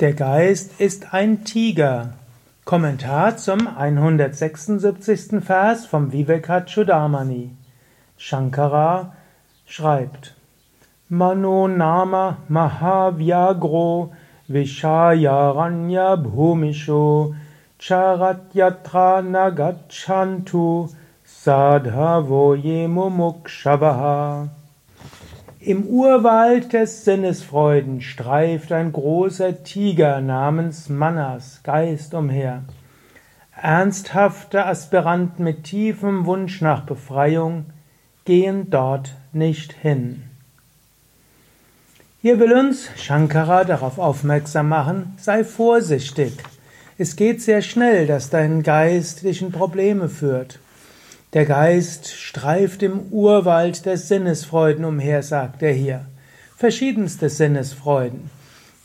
Der Geist ist ein Tiger. Kommentar zum 176. Vers vom Vivekachudamani. Shankara schreibt: Mano Nama Mahavyagro Vishayaranya Bhumisho Charatyatra Nagachantu Sadhavo Yemumukshabaha im Urwald des Sinnesfreuden streift ein großer Tiger namens Manas, Geist, umher. Ernsthafte Aspiranten mit tiefem Wunsch nach Befreiung gehen dort nicht hin. Hier will uns Shankara darauf aufmerksam machen, sei vorsichtig. Es geht sehr schnell, dass dein Geist dich in Probleme führt. Der Geist streift im Urwald der Sinnesfreuden umher, sagt er hier. Verschiedenste Sinnesfreuden.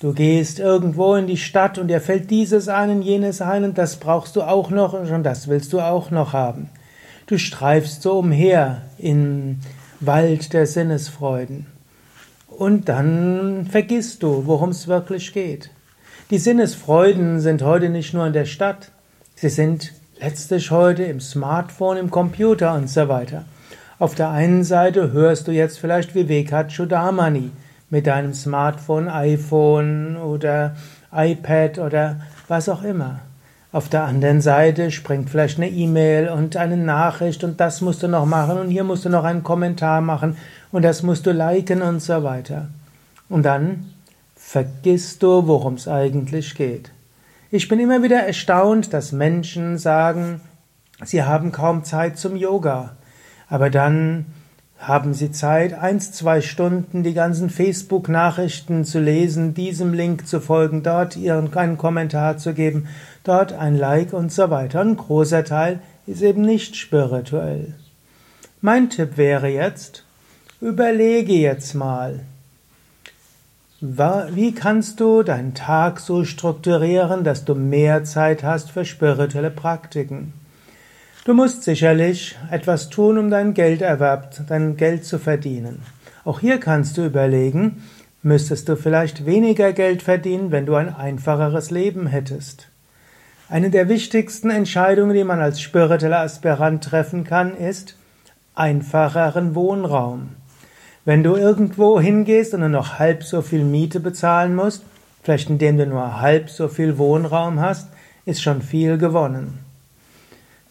Du gehst irgendwo in die Stadt und dir fällt dieses ein und jenes ein und das brauchst du auch noch und das willst du auch noch haben. Du streifst so umher im Wald der Sinnesfreuden. Und dann vergisst du, worum es wirklich geht. Die Sinnesfreuden sind heute nicht nur in der Stadt, sie sind letztlich heute im Smartphone, im Computer und so weiter. Auf der einen Seite hörst du jetzt vielleicht Vivekachudamani mit deinem Smartphone, iPhone oder iPad oder was auch immer. Auf der anderen Seite springt vielleicht eine E-Mail und eine Nachricht und das musst du noch machen und hier musst du noch einen Kommentar machen und das musst du liken und so weiter. Und dann vergisst du, worum es eigentlich geht. Ich bin immer wieder erstaunt, dass Menschen sagen, sie haben kaum Zeit zum Yoga, aber dann haben sie Zeit, eins, zwei Stunden die ganzen Facebook-Nachrichten zu lesen, diesem Link zu folgen, dort ihren einen Kommentar zu geben, dort ein Like und so weiter. Ein großer Teil ist eben nicht spirituell. Mein Tipp wäre jetzt, überlege jetzt mal, wie kannst du deinen Tag so strukturieren, dass du mehr Zeit hast für spirituelle Praktiken? Du musst sicherlich etwas tun, um deinen Gelderwerb, dein Geld zu verdienen. Auch hier kannst du überlegen, müsstest du vielleicht weniger Geld verdienen, wenn du ein einfacheres Leben hättest. Eine der wichtigsten Entscheidungen, die man als spiritueller Aspirant treffen kann, ist einfacheren Wohnraum. Wenn du irgendwo hingehst und nur noch halb so viel Miete bezahlen musst, vielleicht indem du nur halb so viel Wohnraum hast, ist schon viel gewonnen.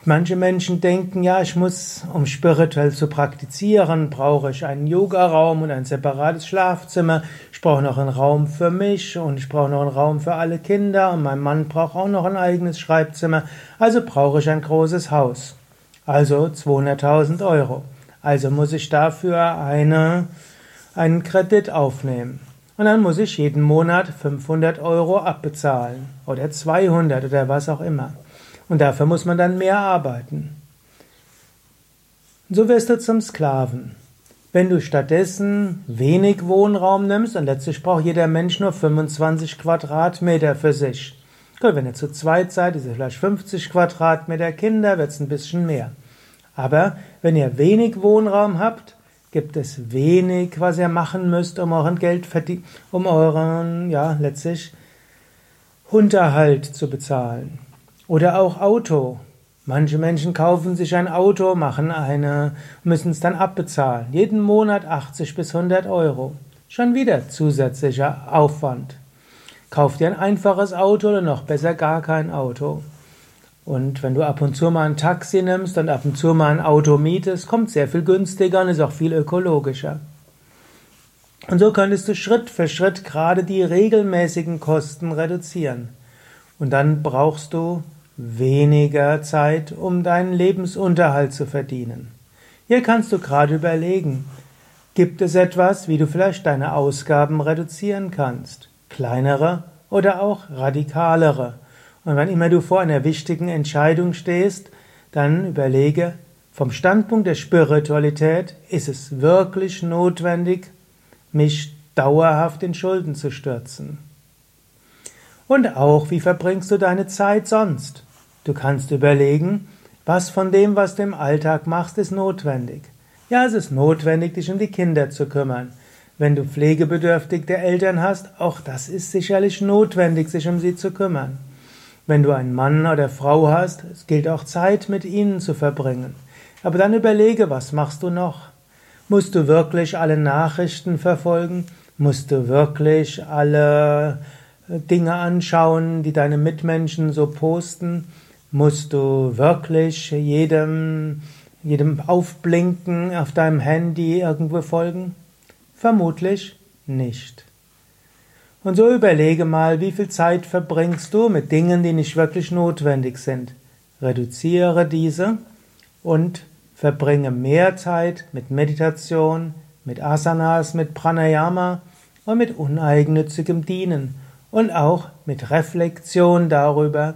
Manche Menschen denken, ja, ich muss, um spirituell zu praktizieren, brauche ich einen Yogaraum und ein separates Schlafzimmer. Ich brauche noch einen Raum für mich und ich brauche noch einen Raum für alle Kinder und mein Mann braucht auch noch ein eigenes Schreibzimmer. Also brauche ich ein großes Haus. Also 200.000 Euro. Also muss ich dafür eine, einen Kredit aufnehmen. Und dann muss ich jeden Monat 500 Euro abbezahlen oder 200 oder was auch immer. Und dafür muss man dann mehr arbeiten. So wirst du zum Sklaven. Wenn du stattdessen wenig Wohnraum nimmst, und letztlich braucht jeder Mensch nur 25 Quadratmeter für sich. Gut, wenn ihr zu zweit seid, ist es vielleicht 50 Quadratmeter Kinder, wird es ein bisschen mehr. Aber wenn ihr wenig Wohnraum habt, gibt es wenig, was ihr machen müsst, um euren Geld um euren, ja, letztlich Unterhalt zu bezahlen. Oder auch Auto. Manche Menschen kaufen sich ein Auto, machen eine, müssen es dann abbezahlen. Jeden Monat 80 bis 100 Euro. Schon wieder zusätzlicher Aufwand. Kauft ihr ein einfaches Auto oder noch besser gar kein Auto. Und wenn du ab und zu mal ein Taxi nimmst und ab und zu mal ein Auto mietest, kommt sehr viel günstiger und ist auch viel ökologischer. Und so könntest du Schritt für Schritt gerade die regelmäßigen Kosten reduzieren. Und dann brauchst du weniger Zeit, um deinen Lebensunterhalt zu verdienen. Hier kannst du gerade überlegen, gibt es etwas, wie du vielleicht deine Ausgaben reduzieren kannst? Kleinere oder auch radikalere? Und wann immer du vor einer wichtigen Entscheidung stehst, dann überlege, vom Standpunkt der Spiritualität ist es wirklich notwendig, mich dauerhaft in Schulden zu stürzen. Und auch, wie verbringst du deine Zeit sonst? Du kannst überlegen, was von dem, was du im Alltag machst, ist notwendig. Ja, es ist notwendig, dich um die Kinder zu kümmern. Wenn du pflegebedürftige Eltern hast, auch das ist sicherlich notwendig, sich um sie zu kümmern. Wenn du einen Mann oder Frau hast, es gilt auch Zeit mit ihnen zu verbringen. Aber dann überlege, was machst du noch? Musst du wirklich alle Nachrichten verfolgen? Musst du wirklich alle äh, Dinge anschauen, die deine Mitmenschen so posten? Musst du wirklich jedem, jedem Aufblinken auf deinem Handy irgendwo folgen? Vermutlich nicht. Und so überlege mal, wie viel Zeit verbringst du mit Dingen, die nicht wirklich notwendig sind. Reduziere diese und verbringe mehr Zeit mit Meditation, mit Asanas, mit Pranayama und mit uneigennützigem Dienen und auch mit Reflexion darüber,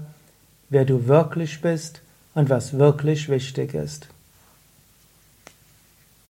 wer du wirklich bist und was wirklich wichtig ist.